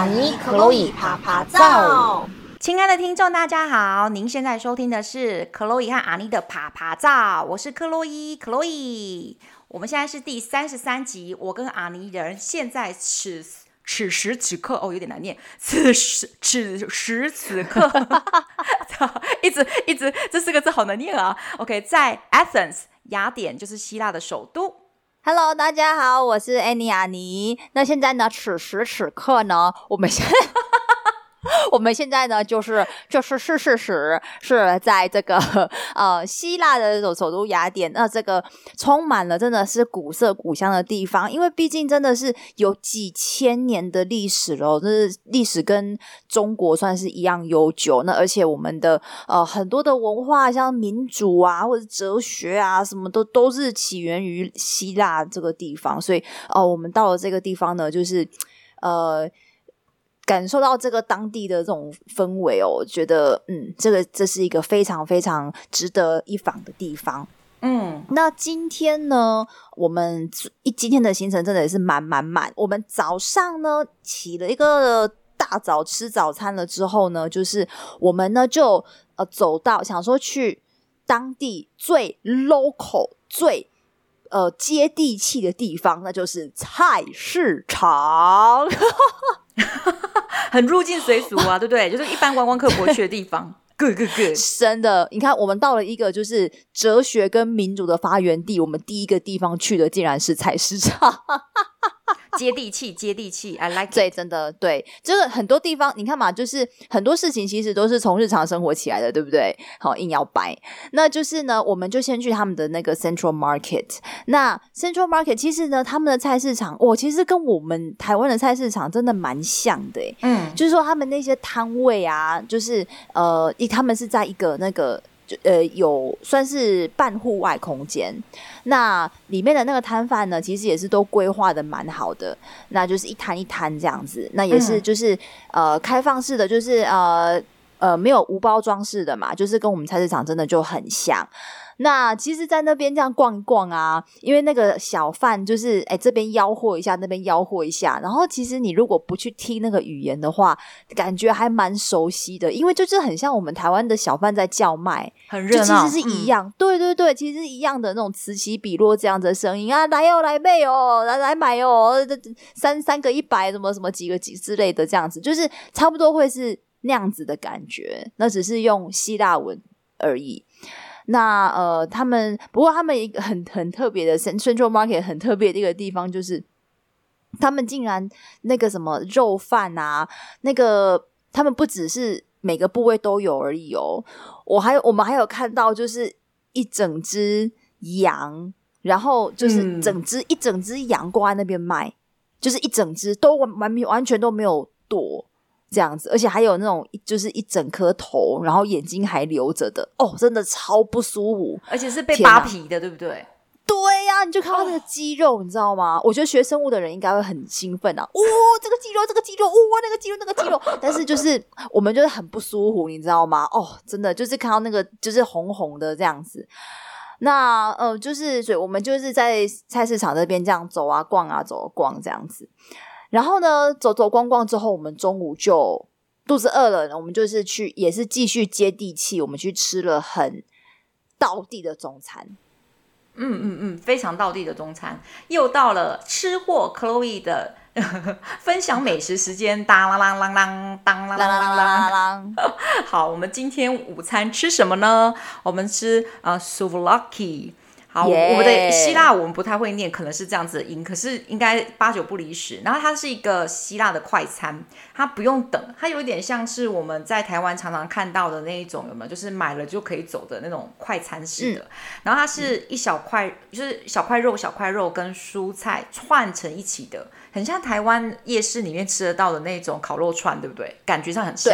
阿尼克洛伊趴趴造。亲爱的听众，大家好，您现在收听的是克洛伊和阿尼的趴趴造，我是克洛伊，克洛伊。我们现在是第三十三集，我跟阿尼人现在此此时此刻哦，有点难念，此时此时此刻，一直一直这四个字好难念啊。OK，在 Athens 雅典就是希腊的首都。Hello，大家好，我是安妮亚妮。那现在呢？此时此刻呢？我们现在。我们现在呢，就是就是是事实，是在这个 呃希腊的首首都雅典，那这个充满了真的是古色古香的地方，因为毕竟真的是有几千年的历史了，这是历史跟中国算是一样悠久。那而且我们的呃很多的文化，像民主啊或者哲学啊，什么都都是起源于希腊这个地方，所以哦、呃，我们到了这个地方呢，就是呃。感受到这个当地的这种氛围哦，我觉得嗯，这个这是一个非常非常值得一访的地方。嗯，那今天呢，我们一今天的行程真的也是满满满。我们早上呢起了一个大早吃早餐了之后呢，就是我们呢就呃走到想说去当地最 local 最呃接地气的地方，那就是菜市场。很入境随俗啊，对不对？就是一般观光客不会去的地方。Good, good, good。真的，你看，我们到了一个就是哲学跟民主的发源地，我们第一个地方去的竟然是菜市场。接地气，接地气，I like。对，真的对，就是很多地方，你看嘛，就是很多事情其实都是从日常生活起来的，对不对？好，硬要掰，那就是呢，我们就先去他们的那个 Central Market。那 Central Market 其实呢，他们的菜市场，哦，其实跟我们台湾的菜市场真的蛮像的，嗯，就是说他们那些摊位啊，就是呃，一他们是在一个那个。呃，有算是半户外空间，那里面的那个摊贩呢，其实也是都规划的蛮好的，那就是一摊一摊这样子，那也是就是、嗯、呃开放式的，就是呃呃没有无包装式的嘛，就是跟我们菜市场真的就很像。那其实，在那边这样逛一逛啊，因为那个小贩就是，哎，这边吆喝一下，那边吆喝一下。然后，其实你如果不去听那个语言的话，感觉还蛮熟悉的，因为就是很像我们台湾的小贩在叫卖，很热其实是一样。嗯、对对对，其实是一样的那种此起彼落这样的声音啊，来哦，来买哦，来来买哦，三三个一百，什么什么几个几之类的这样子，就是差不多会是那样子的感觉。那只是用希腊文而已。那呃，他们不过他们一个很很特别的 Central Market 很特别的一个地方，就是他们竟然那个什么肉贩啊，那个他们不只是每个部位都有而已哦。我还我们还有看到，就是一整只羊，然后就是整只、嗯、一整只羊挂在那边卖，就是一整只都完完完全都没有剁。这样子，而且还有那种就是一整颗头，然后眼睛还留着的哦，真的超不舒服，而且是被扒皮的，对不对？对呀、啊，你就看到那个肌肉，哦、你知道吗？我觉得学生物的人应该会很兴奋啊！哇、哦，这个肌肉，这个肌肉，哇、哦，那个肌肉，那个肌肉，但是就是我们就是很不舒服，你知道吗？哦，真的就是看到那个就是红红的这样子。那呃，就是所以我们就是在菜市场这边这样走啊逛啊走啊逛这样子。然后呢，走走逛逛之后，我们中午就肚子饿了，我们就是去，也是继续接地气，我们去吃了很道地的中餐。嗯嗯嗯，非常道地的中餐。又到了吃货 Chloe 的 分享美食时间，当啷啷啷啷，当啷啷啷啷啷。好，我们今天午餐吃什么呢？我们吃啊 souvlaki 好.我们的希腊我们不太会念，可能是这样子的音，可是应该八九不离十。然后它是一个希腊的快餐，它不用等，它有点像是我们在台湾常常看到的那一种，有没有？就是买了就可以走的那种快餐式的。嗯、然后它是一小块，就是小块肉、小块肉跟蔬菜串成一起的，很像台湾夜市里面吃得到的那种烤肉串，对不对？感觉上很像。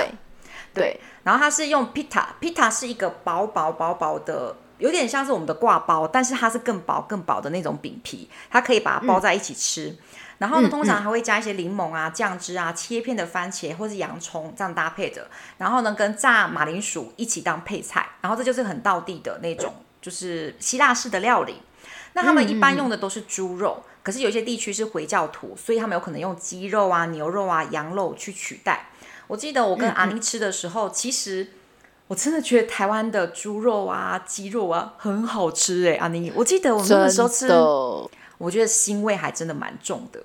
对。对。然后它是用 pita，pita 是一个薄薄薄薄的。有点像是我们的挂包，但是它是更薄、更薄的那种饼皮，它可以把它包在一起吃。嗯、然后呢，通常还会加一些柠檬啊、酱汁啊、切片的番茄或是洋葱这样搭配的。然后呢，跟炸马铃薯一起当配菜。然后这就是很道地的那种，就是希腊式的料理。那他们一般用的都是猪肉，可是有些地区是回教徒，所以他们有可能用鸡肉啊、牛肉啊、羊肉去取代。我记得我跟阿妮吃的时候，其实我真的觉得台湾的猪肉啊、鸡肉啊很好吃哎、欸，阿妮，我记得我们那时候吃，我觉得腥味还真的蛮重的。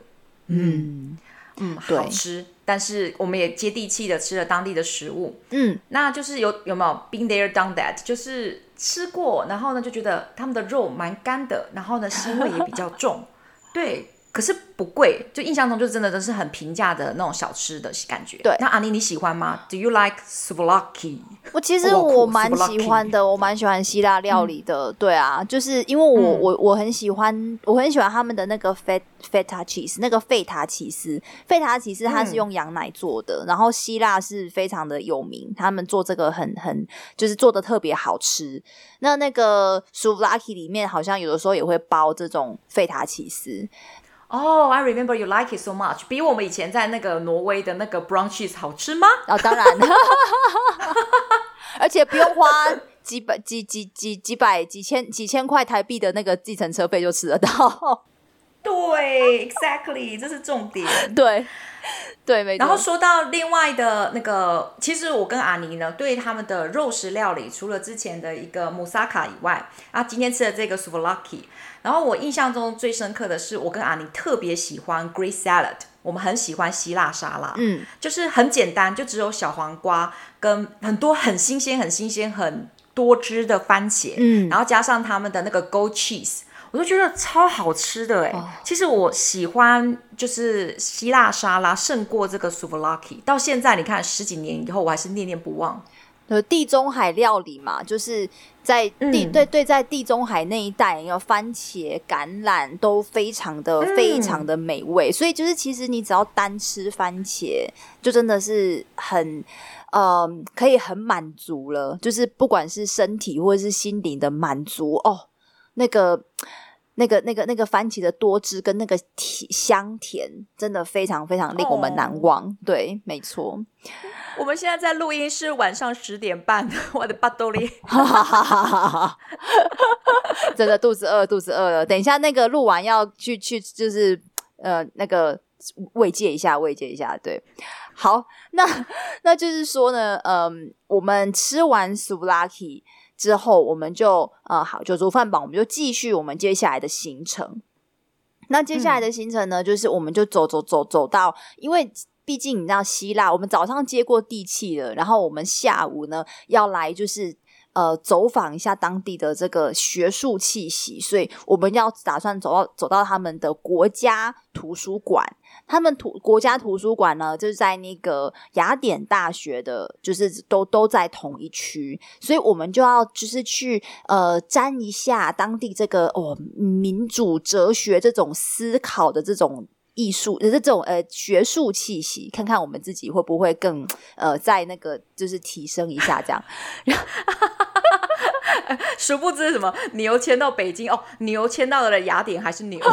嗯嗯，好吃，但是我们也接地气的吃了当地的食物。嗯，那就是有有没有 been there done that？就是吃过，然后呢就觉得他们的肉蛮干的，然后呢腥味也比较重。对。可是不贵，就印象中就真的都是很平价的那种小吃的感觉。对，那阿妮你喜欢吗？Do you like souvlaki？我其实我蛮喜欢的，我蛮喜欢希腊料理的。嗯、对啊，就是因为我、嗯、我我很喜欢，我很喜欢他们的那个 feta feta cheese，那个费塔起司。费塔起司它是用羊奶做的，嗯、然后希腊是非常的有名，他们做这个很很就是做的特别好吃。那那个 souvlaki 里面好像有的时候也会包这种费塔起司。哦、oh，I remember you like it so much，比我们以前在那个挪威的那个 brown cheese 好吃吗？哦，当然，而且不用花几百几几几几百几千几千块台币的那个计程车费就吃得到。对，exactly，这是重点。对，对，没错。然后说到另外的那个，其实我跟阿尼呢，对他们的肉食料理，除了之前的一个 moussaka 以外，啊，今天吃的这个 souvlaki。然后我印象中最深刻的是，我跟阿尼特别喜欢 Greek salad，我们很喜欢希腊沙拉，嗯，就是很简单，就只有小黄瓜跟很多很新鲜、很新鲜、很多汁的番茄，嗯，然后加上他们的那个 goat cheese。我就觉得超好吃的哎、欸！Oh. 其实我喜欢就是希腊沙拉胜过这个 souvlaki。到现在你看十几年以后，我还是念念不忘。呃，地中海料理嘛，就是在地、嗯、对对，在地中海那一带，有番茄、橄榄都非常的、嗯、非常的美味。所以就是其实你只要单吃番茄，就真的是很呃可以很满足了。就是不管是身体或者是心灵的满足哦。那个、那个、那个、那个番茄的多汁跟那个甜香甜，真的非常非常令我们难忘。Oh. 对，没错。我们现在在录音是晚上十点半，我的巴多利，真的肚子饿，肚子饿了。等一下那个录完要去去，就是呃那个慰藉一下，慰藉一下。对，好，那 那就是说呢，嗯、呃，我们吃完 souvlaki 之后，我们就呃好酒足饭饱，我们就继续我们接下来的行程。那接下来的行程呢，嗯、就是我们就走走走走到，因为毕竟你知道希腊，我们早上接过地气了，然后我们下午呢要来就是。呃，走访一下当地的这个学术气息，所以我们要打算走到走到他们的国家图书馆。他们图国家图书馆呢，就是在那个雅典大学的，就是都都在同一区，所以我们就要就是去呃沾一下当地这个哦民主哲学这种思考的这种艺术，这种呃学术气息，看看我们自己会不会更呃在那个就是提升一下这样。殊不知什么牛迁到北京哦，牛迁到了雅典还是牛？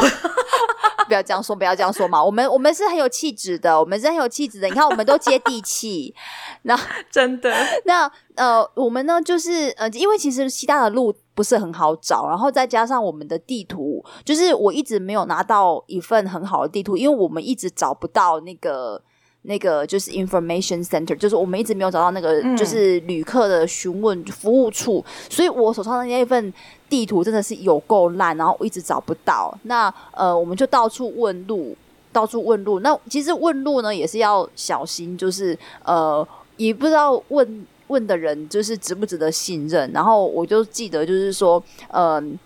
不要这样说，不要这样说嘛。我们我们是很有气质的，我们是很有气质的。你看，我们都接地气。那真的，那呃，我们呢，就是呃，因为其实西大的路不是很好找，然后再加上我们的地图，就是我一直没有拿到一份很好的地图，因为我们一直找不到那个。那个就是 information center，就是我们一直没有找到那个就是旅客的询问服务处，嗯、所以我手上的那一份地图真的是有够烂，然后我一直找不到。那呃，我们就到处问路，到处问路。那其实问路呢也是要小心，就是呃，也不知道问问的人就是值不值得信任。然后我就记得就是说，嗯、呃。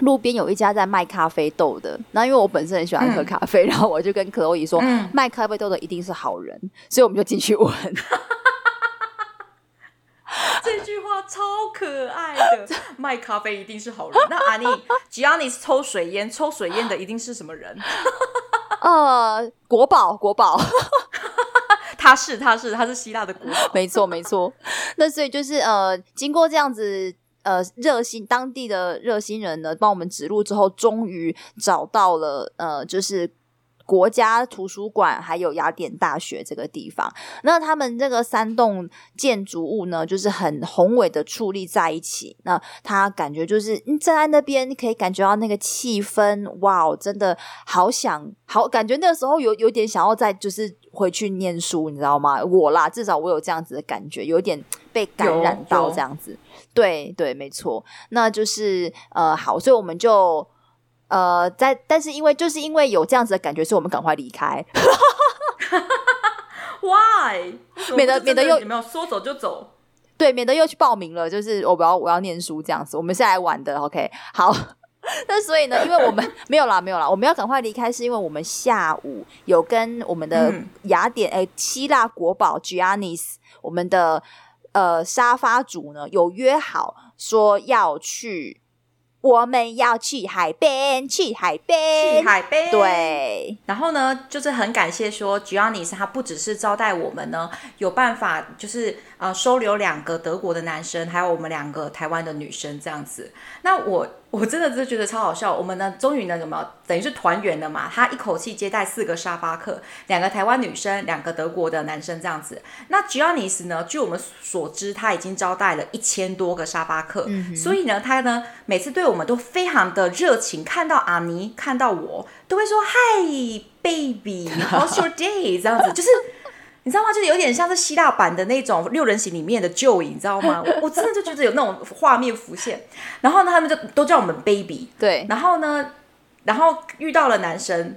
路边有一家在卖咖啡豆的，那因为我本身很喜欢喝咖啡，嗯、然后我就跟克洛伊说，嗯、卖咖啡豆的一定是好人，所以我们就进去问。这句话超可爱的，卖咖啡一定是好人。那阿妮，只要你是抽水烟，抽水烟的一定是什么人？呃，国宝，国宝，他是，他是，他是希腊的国宝，没错，没错。那所以就是呃，经过这样子。呃，热心当地的热心人呢，帮我们指路之后，终于找到了呃，就是国家图书馆还有雅典大学这个地方。那他们这个三栋建筑物呢，就是很宏伟的矗立在一起。那他感觉就是你站在那边，你可以感觉到那个气氛，哇，真的好想好，感觉那时候有有点想要再就是回去念书，你知道吗？我啦，至少我有这样子的感觉，有点被感染到这样子。对对，没错，那就是呃，好，所以我们就。呃，在但是因为就是因为有这样子的感觉，所以我们赶快离开。Why？免得免得又有没有说走就走？对，免得又去报名了。就是我不要我要念书这样子，我们是来玩的。OK，好。那所以呢，因为我们 没有啦，没有啦，我们要赶快离开，是因为我们下午有跟我们的雅典哎、嗯、希腊国宝 Giannis 我们的呃沙发主呢有约好说要去。我们要去海边，去海边，去海边。对，然后呢，就是很感谢说，Giannis 他不只是招待我们呢，有办法就是呃收留两个德国的男生，还有我们两个台湾的女生这样子。那我。我真的是觉得超好笑。我们呢，终于呢，怎么等于是团圆了嘛？他一口气接待四个沙发客，两个台湾女生，两个德国的男生，这样子。那 Giannis 呢？据我们所知，他已经招待了一千多个沙发客，嗯、所以呢，他呢每次对我们都非常的热情。看到阿尼，看到我，都会说 “Hi baby，how's your day？” 这样子，就是。你知道吗？就是有点像是希腊版的那种六人行里面的 Joey，你知道吗？我 我真的就觉得有那种画面浮现。然后呢，他们就都叫我们 baby。对。然后呢，然后遇到了男生，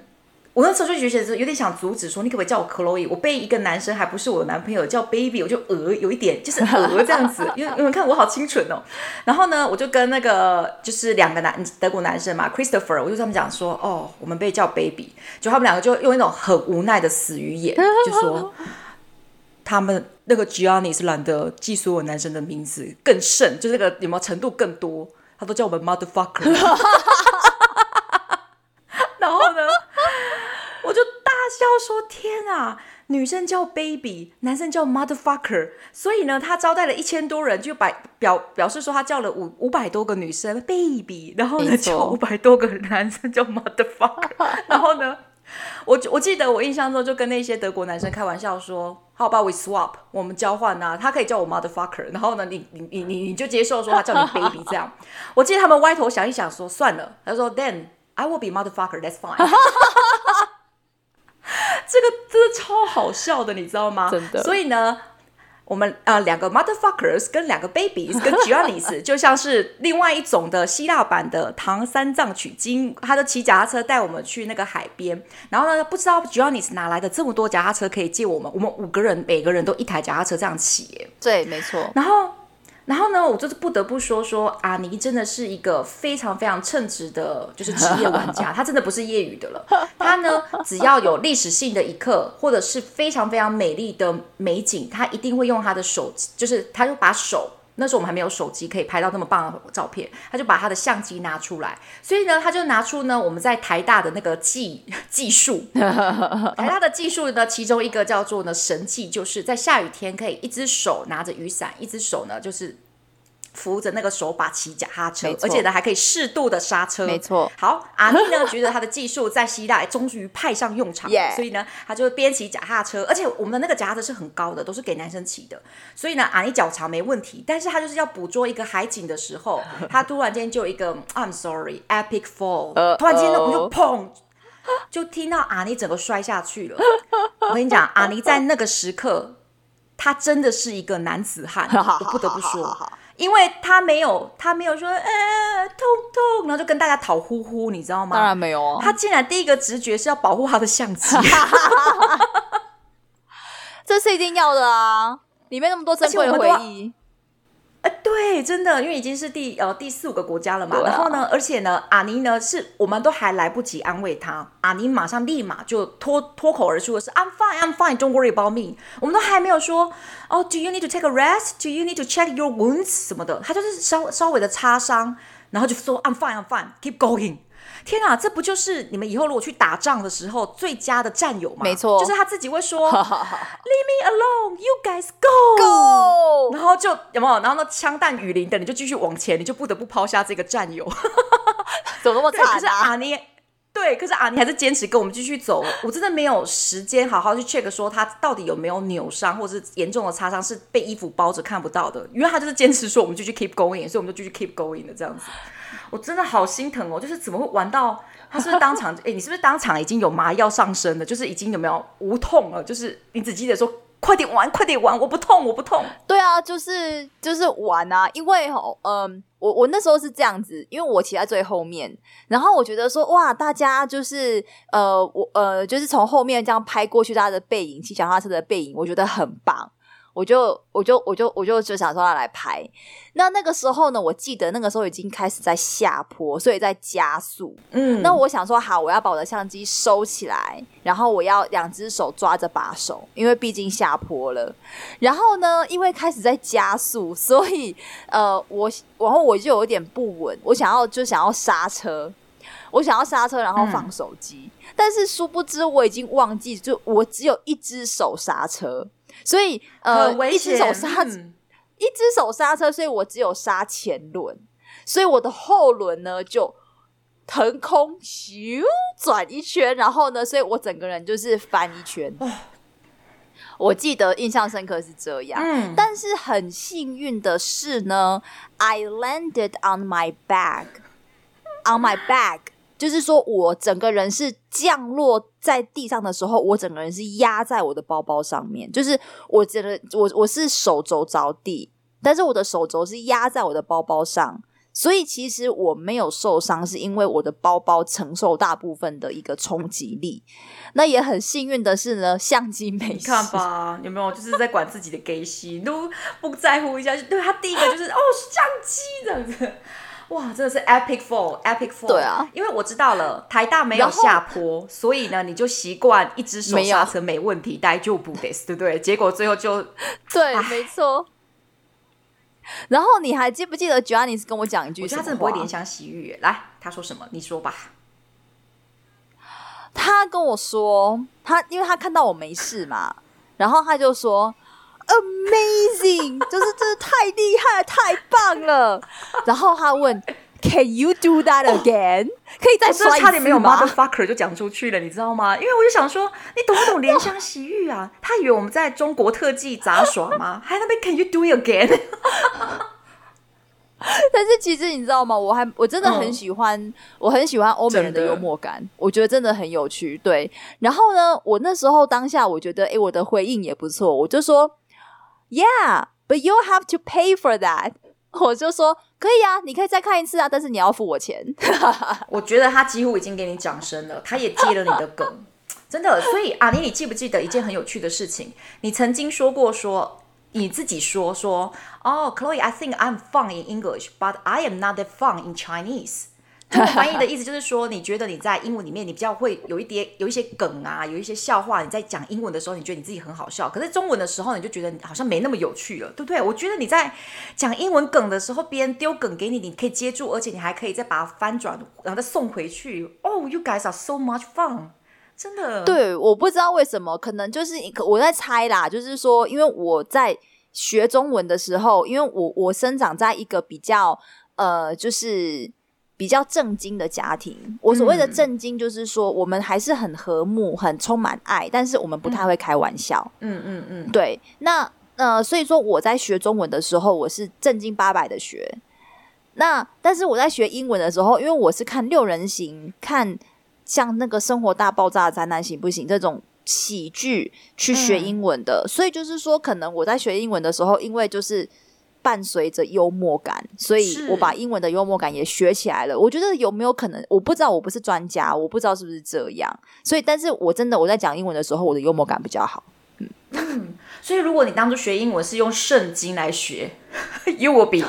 我那时候就觉得有点想阻止，说你可不可以叫我 Chloe？我被一个男生还不是我的男朋友叫 baby，我就呃有一点就是呃 这样子，因为你们看我好清纯哦。然后呢，我就跟那个就是两个男德国男生嘛，Christopher，我就跟他们讲说，哦，我们被叫 baby，就他们两个就用一种很无奈的死鱼眼，就说。他们那个 Gianni 是懒得记所有男生的名字，更甚，就是那个有没有程度更多，他都叫我们 motherfucker。然后呢，我就大笑说：“天啊，女生叫 baby，男生叫 motherfucker。”所以呢，他招待了一千多人，就表表表示说他叫了五五百多个女生 baby，然后呢叫五百多个男生叫 motherfucker。然后呢，我我记得我印象中就跟那些德国男生开玩笑说。How about we swap？我们交换啊，他可以叫我 motherfucker，然后呢，你你你你你就接受说他叫你 baby 这样。我记得他们歪头想一想说算了，他说 Then I will be motherfucker，that's fine。这个真的超好笑的，你知道吗？真的。所以呢。我们呃两个 motherfuckers 跟两个 babies 跟 Giannis 就像是另外一种的希腊版的唐三藏取经，他就骑脚踏车带我们去那个海边，然后呢，不知道 Giannis 哪来的这么多脚踏车可以借我们，我们五个人每个人都一台脚踏车这样骑耶。对，没错。然后。然后呢，我就是不得不说说阿尼真的是一个非常非常称职的，就是职业玩家，他真的不是业余的了。他呢，只要有历史性的一刻，或者是非常非常美丽的美景，他一定会用他的手，就是他就把手。那时候我们还没有手机可以拍到那么棒的照片，他就把他的相机拿出来，所以呢，他就拿出呢我们在台大的那个技技术，台大的技术呢，其中一个叫做呢神技，就是在下雨天可以一只手拿着雨伞，一只手呢就是。扶着那个手把骑脚踏车，而且呢还可以适度的刹车。没错。好，阿尼呢觉得他的技术在希腊终于派上用场，yeah. 所以呢他就边骑脚踏车，而且我们的那个脚踏车是很高的，都是给男生骑的，所以呢阿尼脚长没问题。但是他就是要捕捉一个海景的时候，他突然间就一个 I'm sorry epic fall，、uh, 突然间呢我们就砰，就听到阿尼整个摔下去了。我跟你讲，阿尼在那个时刻，他真的是一个男子汉，我不得不说。因为他没有，他没有说，呃，痛痛，然后就跟大家讨呼呼，你知道吗？当然没有啊。他竟然第一个直觉是要保护他的相机，这是一定要的啊！里面那么多珍贵的回忆。对，真的，因为已经是第呃第四五个国家了嘛，啊、然后呢，而且呢，阿尼呢是我们都还来不及安慰他，阿尼马上立马就脱脱口而出的是 I'm fine, I'm fine, don't worry about me。我们都还没有说哦，Do you need to take a rest? Do you need to check your wounds 什么的，他就是稍稍微的擦伤，然后就说 I'm fine, I'm fine, keep going。天啊，这不就是你们以后如果去打仗的时候最佳的战友吗？没错，就是他自己会说 “Leave me alone, you guys go go”，然后就有没有？然后那，枪弹雨淋的，你就继续往前，你就不得不抛下这个战友。怎么那么惨啊？可是阿尼，对，可是阿尼还是坚持跟我们继续走。我真的没有时间好好去 check 说他到底有没有扭伤或者是严重的擦伤，是被衣服包着看不到的。因为他就是坚持说我们继续 keep going，所以我们就继续 keep going 的这样子。我真的好心疼哦，就是怎么会玩到他是不是当场？哎，你是不是当场已经有麻药上身了？就是已经有没有无痛了？就是你只记得说。快点玩，快点玩！我不痛，我不痛。对啊，就是就是玩啊，因为哦，嗯、我我那时候是这样子，因为我骑在最后面，然后我觉得说，哇，大家就是呃，我呃，就是从后面这样拍过去，大家的背影，骑脚踏车的背影，我觉得很棒。我就我就我就我就就想说要来拍，那那个时候呢，我记得那个时候已经开始在下坡，所以在加速。嗯，那我想说好，我要把我的相机收起来，然后我要两只手抓着把手，因为毕竟下坡了。然后呢，因为开始在加速，所以呃，我然后我就有点不稳，我想要就想要刹车，我想要刹车，然后放手机，嗯，但是殊不知我已经忘记，就我只有一只手刹车。所以，呃，一只手刹，嗯、一只手刹车，所以我只有刹前轮，所以我的后轮呢就腾空咻转一圈，然后呢，所以我整个人就是翻一圈。哦、我记得印象深刻是这样，嗯、但是很幸运的是呢，I landed on my back，on my back。就是说，我整个人是降落在地上的时候，我整个人是压在我的包包上面。就是我觉得我我是手肘着地，但是我的手肘是压在我的包包上，所以其实我没有受伤，是因为我的包包承受大部分的一个冲击力。那也很幸运的是呢，相机没事。你看吧，有没有就是在管自己的 gay 心，都不在乎一下。对，他第一个就是哦，相机这样子。哇，真的是 epic fall，epic fall。对啊，因为我知道了台大没有下坡，所以呢，你就习惯一只手刹车没问题，大丈夫です，对不对？结果最后就对，没错。然后你还记不记得 Giannis 跟我讲一句？我觉得他真的不会怜香惜玉。来，他说什么？你说吧。他跟我说，他因为他看到我没事嘛，然后他就说。Amazing，就是真的太厉害，太棒了。然后他问，Can you do that again？、哦、可以再说一次吗？差点没有 motherfucker 就讲出去了，你知道吗？因为我就想说，你懂不懂怜香惜玉啊？他以为我们在中国特技杂耍吗？还那边 Can you do it again？但是其实你知道吗？我还我真的很喜欢，嗯、我很喜欢欧美人的幽默感，我觉得真的很有趣。对，然后呢，我那时候当下我觉得，哎，我的回应也不错，我就说。Yeah, but you have to pay for that。我就说可以啊，你可以再看一次啊，但是你要付我钱。我觉得他几乎已经给你掌声了，他也接了你的梗，真的。所以阿尼，你记不记得一件很有趣的事情？你曾经说过说你自己说说哦、oh,，Chloe，I think I'm fun in English, but I am not that fun in Chinese。这个翻译的 意思就是说，你觉得你在英文里面，你比较会有一点有一些梗啊，有一些笑话。你在讲英文的时候，你觉得你自己很好笑，可是中文的时候，你就觉得好像没那么有趣了，对不对？我觉得你在讲英文梗的时候，别人丢梗给你，你可以接住，而且你还可以再把它翻转，然后再送回去。Oh, you guys are so much fun！真的。对，我不知道为什么，可能就是我在猜啦，就是说，因为我在学中文的时候，因为我我生长在一个比较呃，就是。比较正经的家庭，我所谓的正经就是说，我们还是很和睦、很充满爱，但是我们不太会开玩笑。嗯嗯嗯，对。那呃，所以说我在学中文的时候，我是正经八百的学。那但是我在学英文的时候，因为我是看六人行，看像那个《生活大爆炸》、《宅男行不行》这种喜剧去学英文的，嗯、所以就是说，可能我在学英文的时候，因为就是。伴随着幽默感，所以我把英文的幽默感也学起来了。我觉得有没有可能？我不知道，我不是专家，我不知道是不是这样。所以，但是我真的我在讲英文的时候，我的幽默感比较好。嗯，嗯，所以如果你当初学英文是用圣经来学，You will be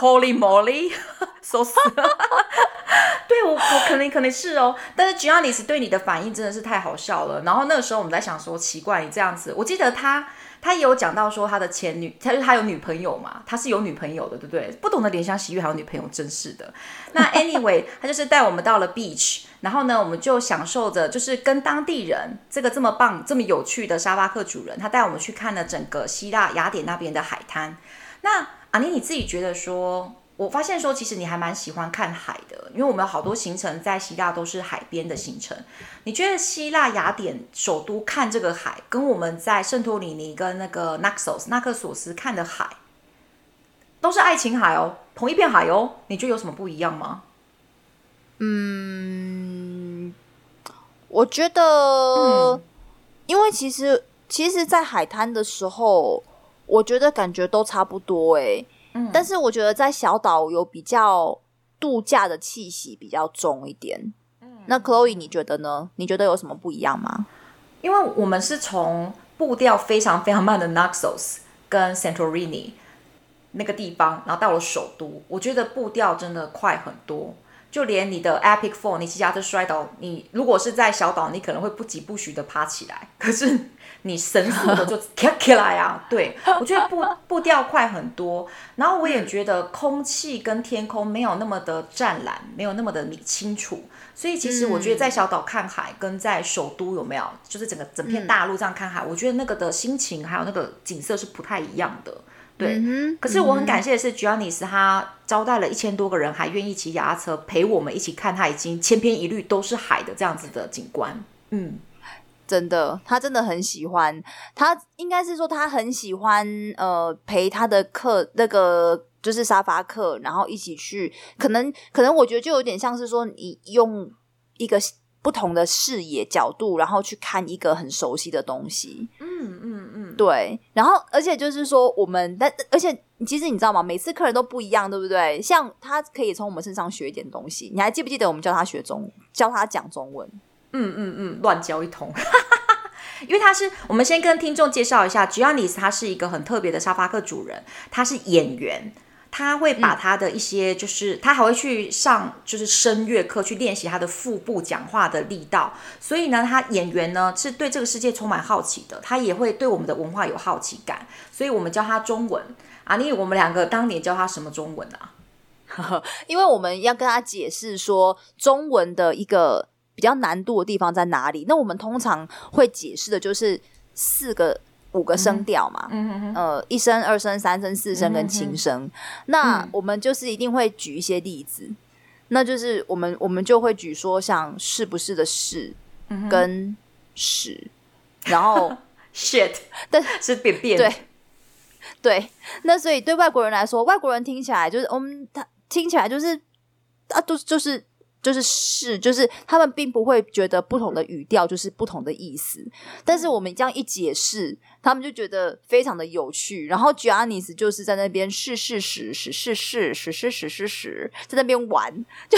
holy moly so sad。对我，我可能可能是哦。但是 Giannis 对你的反应真的是太好笑了。然后那个时候我们在想说，奇怪，你这样子，我记得他。他也有讲到说他的前女，他就是他有女朋友嘛，他是有女朋友的，对不对？不懂得怜香惜玉还有女朋友，真是的。那 anyway，他就是带我们到了 beach，然后呢，我们就享受着就是跟当地人这个这么棒、这么有趣的沙巴克主人，他带我们去看了整个希腊雅典那边的海滩。那阿妮，你自己觉得说，我发现说，其实你还蛮喜欢看海的，因为我们好多行程在希腊都是海边的行程。你觉得希腊雅典首都看这个海，跟我们在圣托里尼跟那个 Naxos 纳克索斯看的海，都是爱琴海哦，同一片海哦，你觉得有什么不一样吗？嗯，我觉得，因为其实其实，在海滩的时候，我觉得感觉都差不多哎。嗯，但是我觉得在小岛有比较度假的气息比较重一点。嗯，那 Chloe 你觉得呢？你觉得有什么不一样吗？因为我们是从步调非常非常慢的 Naxos 跟 Santorini 那个地方，然后到了首都，我觉得步调真的快很多。就连你的 Epic Four，你骑脚踏车摔倒，你如果是在小岛，你可能会不疾不徐的爬起来。可是你神速的就 跳起来啊！对，我觉得步步调快很多。然后我也觉得空气跟天空没有那么的湛蓝，没有那么的清楚。所以其实我觉得在小岛看海，跟在首都有没有，就是整个整片大陆这样看海，我觉得那个的心情还有那个景色是不太一样的。对，嗯、可是我很感谢的是，Giannis 他招待了一千多个人，还愿意骑脚踏车陪我们一起看，他已经千篇一律都是海的这样子的景观。嗯，真的，他真的很喜欢，他应该是说他很喜欢呃陪他的客那个就是沙发客，然后一起去，可能可能我觉得就有点像是说你用一个。不同的视野角度，然后去看一个很熟悉的东西。嗯嗯嗯，对。然后，而且就是说，我们但而且，其实你知道吗？每次客人都不一样，对不对？像他可以从我们身上学一点东西。你还记不记得我们教他学中，教他讲中文？嗯嗯嗯，乱教一通。因为他是，我们先跟听众介绍一下，Giannis 他是一个很特别的沙发客主人，他是演员。他会把他的一些，就是、嗯、他还会去上，就是声乐课去练习他的腹部讲话的力道。所以呢，他演员呢是对这个世界充满好奇的，他也会对我们的文化有好奇感。所以我们教他中文啊，你我们两个当年教他什么中文啊？因为我们要跟他解释说中文的一个比较难度的地方在哪里。那我们通常会解释的就是四个。五个声调嘛，呃，一声、二声、三声、四声跟轻声。那我们就是一定会举一些例子，嗯、那就是我们我们就会举说像是不是的是跟屎，然后 shit，但是便便，对对。那所以对外国人来说，外国人听起来就是我们他听起来就是啊，都就是。就是是，就是他们并不会觉得不同的语调就是不同的意思，但是我们这样一解释，他们就觉得非常的有趣。然后 Giannis 就是在那边是是是是是是是是是是是在那边玩，就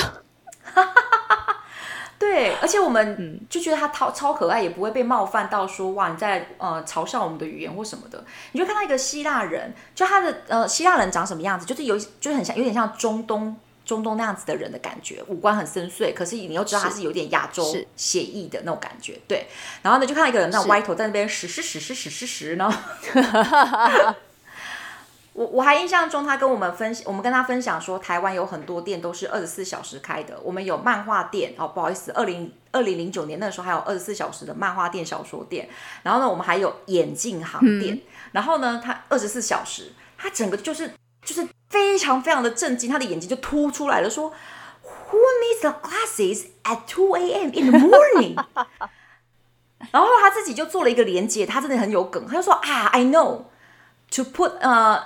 对，而且我们就觉得他超超可爱，也不会被冒犯到说哇你在呃嘲笑我们的语言或什么的。你就看到一个希腊人，就他的呃希腊人长什么样子，就是有就是很像有点像中东。中东那样子的人的感觉，五官很深邃，可是你又知道他是有点亚洲写意的那种感觉，对。然后呢，就看到一个人那种歪头在那边实实实实实实实呢。我我还印象中，他跟我们分享，我们跟他分享说，台湾有很多店都是二十四小时开的。我们有漫画店哦，不好意思，二零二零零九年那个时候还有二十四小时的漫画店、小说店。然后呢，我们还有眼镜行店。嗯、然后呢，他二十四小时，他整个就是就是。非常非常的震惊，他的眼睛就凸出来了，说：“Who needs the glasses at two a.m. in the morning？” 然后他自己就做了一个连接，他真的很有梗，他就说：“啊，I know to put 呃，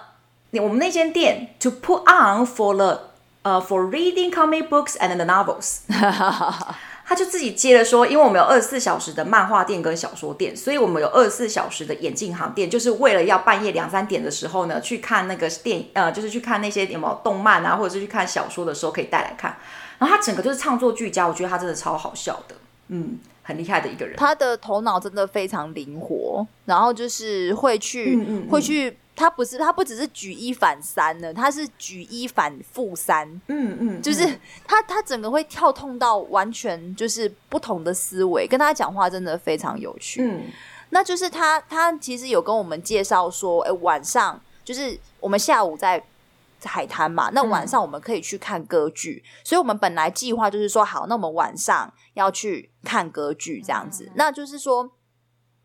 我们那间店 to put on for the 呃 for reading comic books and the novels。 ” 他就自己接着说，因为我们有二十四小时的漫画店跟小说店，所以我们有二十四小时的眼镜行店，就是为了要半夜两三点的时候呢，去看那个电，呃，就是去看那些有没有动漫啊，或者是去看小说的时候可以带来看。然后他整个就是创作俱佳，我觉得他真的超好笑的，嗯，很厉害的一个人。他的头脑真的非常灵活，然后就是会去，嗯嗯嗯会去。他不是，他不只是举一反三呢，他是举一反负三。嗯嗯，就是他他整个会跳痛到完全就是不同的思维，跟他讲话真的非常有趣。嗯，那就是他他其实有跟我们介绍说，哎，晚上就是我们下午在海滩嘛，那晚上我们可以去看歌剧，嗯、所以我们本来计划就是说，好，那我们晚上要去看歌剧这样子，嗯、那就是说。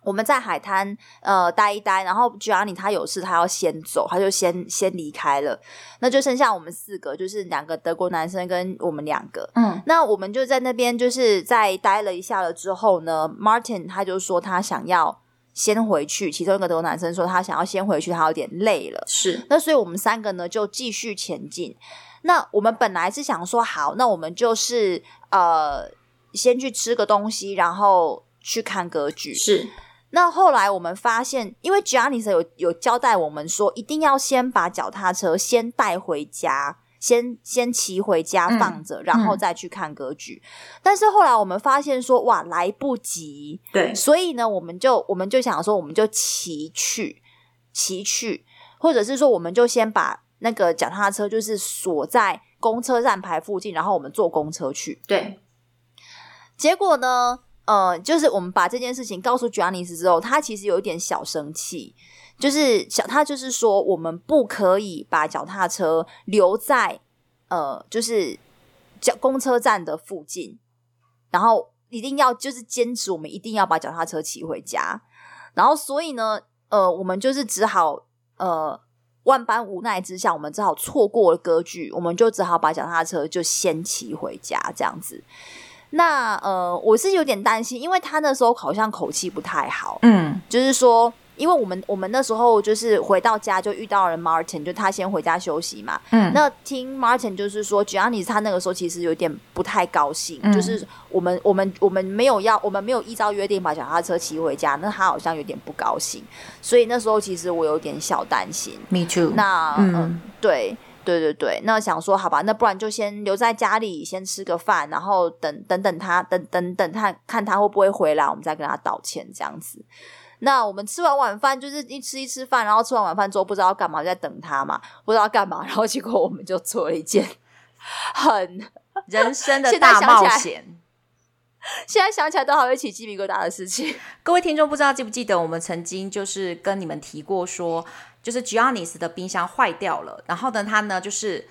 我们在海滩呃待一待，然后 Gianni 他有事，他要先走，他就先先离开了。那就剩下我们四个，就是两个德国男生跟我们两个。嗯，那我们就在那边就是在待了一下了之后呢，Martin 他就说他想要先回去，其中一个德国男生说他想要先回去，他有点累了。是，那所以我们三个呢就继续前进。那我们本来是想说好，那我们就是呃先去吃个东西，然后去看歌剧。是。那后来我们发现，因为 Giannis 有有交代我们说，一定要先把脚踏车先带回家，先先骑回家放着，嗯、然后再去看歌剧。嗯、但是后来我们发现说，哇，来不及。对，所以呢，我们就我们就想说，我们就骑去，骑去，或者是说，我们就先把那个脚踏车就是锁在公车站牌附近，然后我们坐公车去。对，结果呢？呃，就是我们把这件事情告诉 Giannis 之后，他其实有一点小生气，就是小他就是说，我们不可以把脚踏车留在呃，就是脚公车站的附近，然后一定要就是坚持，我们一定要把脚踏车骑回家。然后所以呢，呃，我们就是只好呃，万般无奈之下，我们只好错过了歌剧，我们就只好把脚踏车就先骑回家这样子。那呃，我是有点担心，因为他那时候好像口气不太好，嗯，就是说，因为我们我们那时候就是回到家就遇到了 Martin，就他先回家休息嘛，嗯，那听 Martin 就是说，Giannis 他那个时候其实有点不太高兴，嗯、就是我们我们我们没有要，我们没有依照约定把脚踏车骑回家，那他好像有点不高兴，所以那时候其实我有点小担心，Me too，那嗯、呃，对。对对对，那想说好吧，那不然就先留在家里，先吃个饭，然后等等等他，等等等他，看他会不会回来，我们再跟他道歉这样子。那我们吃完晚饭，就是一吃一吃饭，然后吃完晚饭之后不知道要干嘛，就在等他嘛，不知道干嘛，然后结果我们就做了一件很 人生的大冒险。现在想起来都还会起鸡皮疙瘩的事情。各位听众，不知道记不记得我们曾经就是跟你们提过说。就是 Giannis 的冰箱坏掉了，然后呢，他呢就是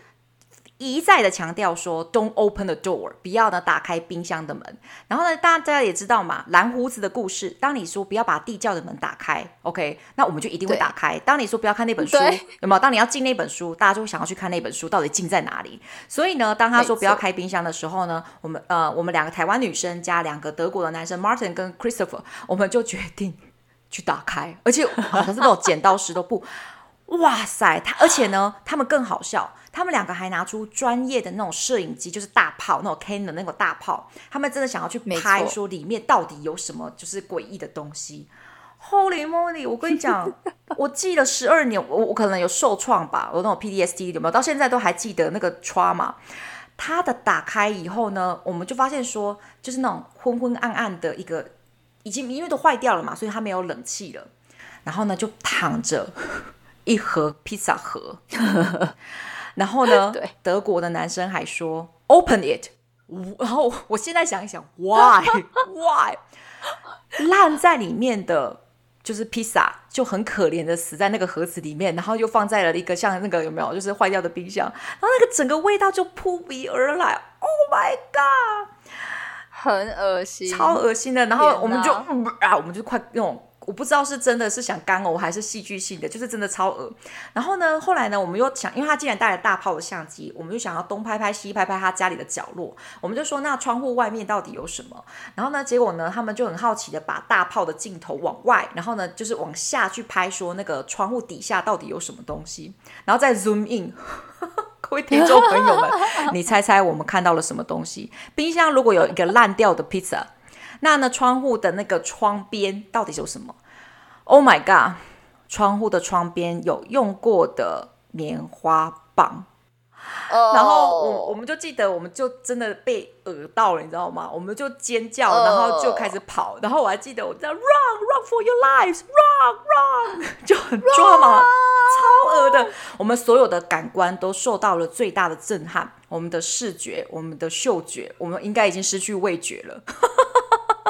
一再的强调说，Don't open the door，不要呢打开冰箱的门。然后呢，大家也知道嘛，蓝胡子的故事。当你说不要把地窖的门打开，OK，那我们就一定会打开。当你说不要看那本书，有没有？当你要进那本书，大家就会想要去看那本书到底进在哪里。所以呢，当他说不要开冰箱的时候呢，我们呃，我们两个台湾女生加两个德国的男生 Martin 跟 Christopher，我们就决定。去打开，而且好像是那种剪刀石头布，哇塞！他而且呢，他们更好笑，他们两个还拿出专业的那种摄影机，就是大炮那种 Canon 的那种大炮，他们真的想要去拍，说里面到底有什么就是诡异的东西。Holy moly！我跟你讲，我记了十二年，我我可能有受创吧，我那种 PDSD 有没有？到现在都还记得那个 trauma。他的打开以后呢，我们就发现说，就是那种昏昏暗暗的一个。已经因为都坏掉了嘛，所以它没有冷气了。然后呢，就躺着一盒披萨盒。然后呢，对德国的男生还说 “Open it”。然后我现在想一想，Why Why 烂在里面的就是披萨，就很可怜的死在那个盒子里面，然后又放在了一个像那个有没有就是坏掉的冰箱，然后那个整个味道就扑鼻而来。Oh my god！很恶心，超恶心的。然后我们就啊，我们就快那种，我不知道是真的是想干呕还是戏剧性的，就是真的超恶。然后呢，后来呢，我们又想，因为他既然带了大炮的相机，我们就想要东拍拍西拍拍他家里的角落。我们就说，那窗户外面到底有什么？然后呢，结果呢，他们就很好奇的把大炮的镜头往外，然后呢，就是往下去拍，说那个窗户底下到底有什么东西，然后再 zoom in。各位听众朋友们，你猜猜我们看到了什么东西？冰箱如果有一个烂掉的披萨，那呢，窗户的那个窗边到底有什么？Oh my god！窗户的窗边有用过的棉花棒。Oh. 然后我我们就记得，我们就真的被讹到了，你知道吗？我们就尖叫，然后就开始跑。Oh. 然后我还记得，我在 run run for your lives，run run，就很抓嘛，超讹的。我们所有的感官都受到了最大的震撼，我们的视觉，我们的嗅觉，我们应该已经失去味觉了。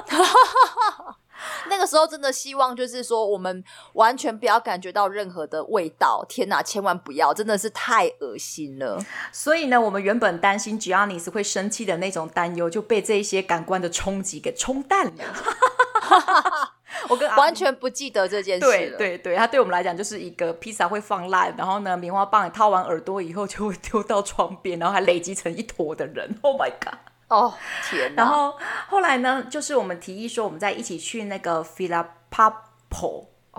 那个时候真的希望就是说，我们完全不要感觉到任何的味道。天哪，千万不要，真的是太恶心了。所以呢，我们原本担心 Giannis 会生气的那种担忧，就被这一些感官的冲击给冲淡了。我跟完全不记得这件事。对对对，他对我们来讲就是一个披萨会放烂，然后呢，棉花棒掏完耳朵以后就会丢到窗边，然后还累积成一坨的人。Oh my god！哦！然后后来呢，就是我们提议说，我们再一起去那个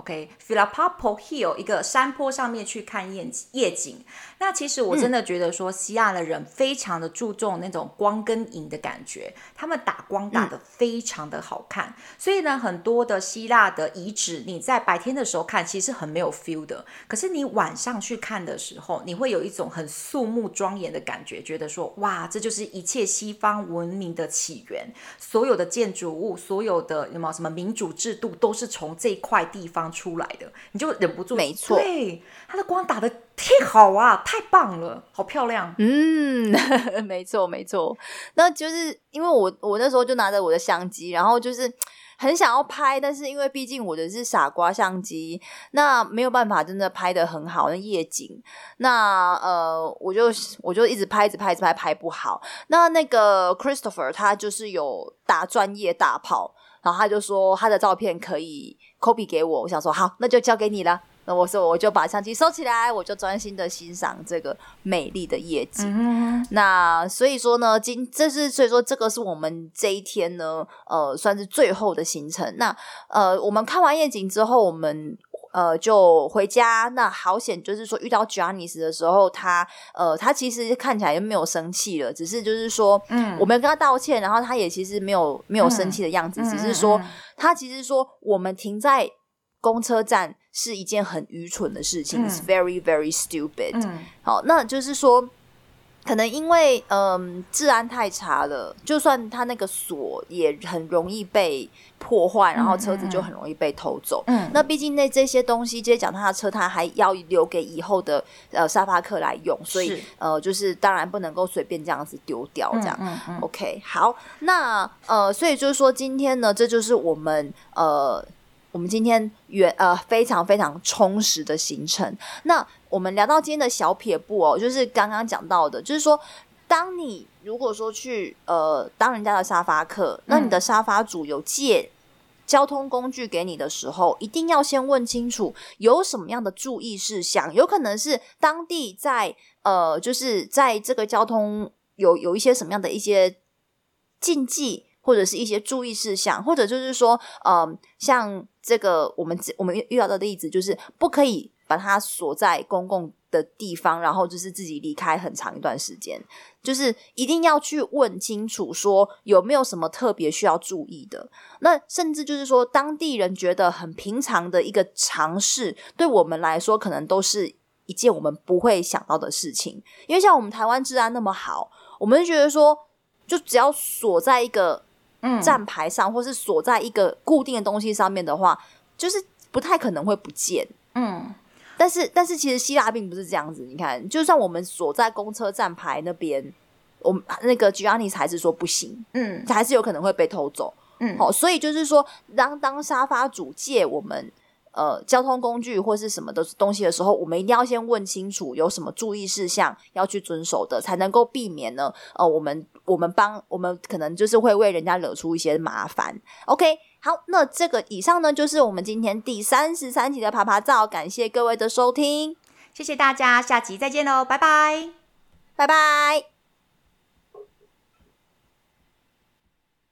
Filapapo。OK，Filapapo Hill 一个山坡上面去看夜夜景。那其实我真的觉得说，希腊的人非常的注重那种光跟影的感觉，他们打光打的非常的好看。嗯、所以呢，很多的希腊的遗址，你在白天的时候看，其实很没有 feel 的。可是你晚上去看的时候，你会有一种很肃穆庄严的感觉，觉得说，哇，这就是一切西方文明的起源。所有的建筑物，所有的有没有什么民主制度，都是从这块地方出来的，你就忍不住。没错，对，它的光打的太好啊，太棒了，好漂亮。嗯，没错没错。那就是因为我我那时候就拿着我的相机，然后就是很想要拍，但是因为毕竟我的是傻瓜相机，那没有办法真的拍的很好那夜景。那呃，我就我就一直拍，一直拍，一直拍，拍不好。那那个 Christopher 他就是有打专业大炮，然后他就说他的照片可以。copy 给我，我想说好，那就交给你了。那我说我就把相机收起来，我就专心的欣赏这个美丽的夜景。嗯、那所以说呢，今这是所以说这个是我们这一天呢，呃，算是最后的行程。那呃，我们看完夜景之后，我们呃就回家。那好险，就是说遇到 j a n i c e 的时候，他呃他其实看起来就没有生气了，只是就是说，嗯，我们跟他道歉，然后他也其实没有没有生气的样子，嗯、只是说。嗯他其实说，我们停在公车站是一件很愚蠢的事情，嗯，It's very very stupid。嗯，好，那就是说，可能因为嗯治安太差了，就算他那个锁也很容易被破坏，然后车子就很容易被偷走。嗯，那毕竟那这些东西，这些脚踏车，他还要留给以后的呃沙发客来用，所以呃，就是当然不能够随便这样子丢掉，这样。嗯，嗯，嗯，OK，好，那呃，所以就是说今天呢，这就是我们呃。我们今天远呃非常非常充实的行程。那我们聊到今天的小撇步哦，就是刚刚讲到的，就是说，当你如果说去呃当人家的沙发客，那你的沙发主有借交通工具给你的时候，一定要先问清楚有什么样的注意事项。有可能是当地在呃就是在这个交通有有一些什么样的一些禁忌。或者是一些注意事项，或者就是说，嗯、呃，像这个我们我们遇到的例子，就是不可以把它锁在公共的地方，然后就是自己离开很长一段时间，就是一定要去问清楚，说有没有什么特别需要注意的。那甚至就是说，当地人觉得很平常的一个常识，对我们来说，可能都是一件我们不会想到的事情。因为像我们台湾治安那么好，我们觉得说，就只要锁在一个。嗯，站牌上或是锁在一个固定的东西上面的话，就是不太可能会不见。嗯，但是但是其实希腊并不是这样子。你看，就算我们锁在公车站牌那边，我们那个 Giannis 还是说不行。嗯，还是有可能会被偷走。嗯，好，所以就是说，当当沙发主借我们。呃，交通工具或是什么的东西的时候，我们一定要先问清楚有什么注意事项要去遵守的，才能够避免呢。呃，我们我们帮我们可能就是会为人家惹出一些麻烦。OK，好，那这个以上呢就是我们今天第三十三集的爬爬照，感谢各位的收听，谢谢大家，下集再见喽，拜拜，拜拜。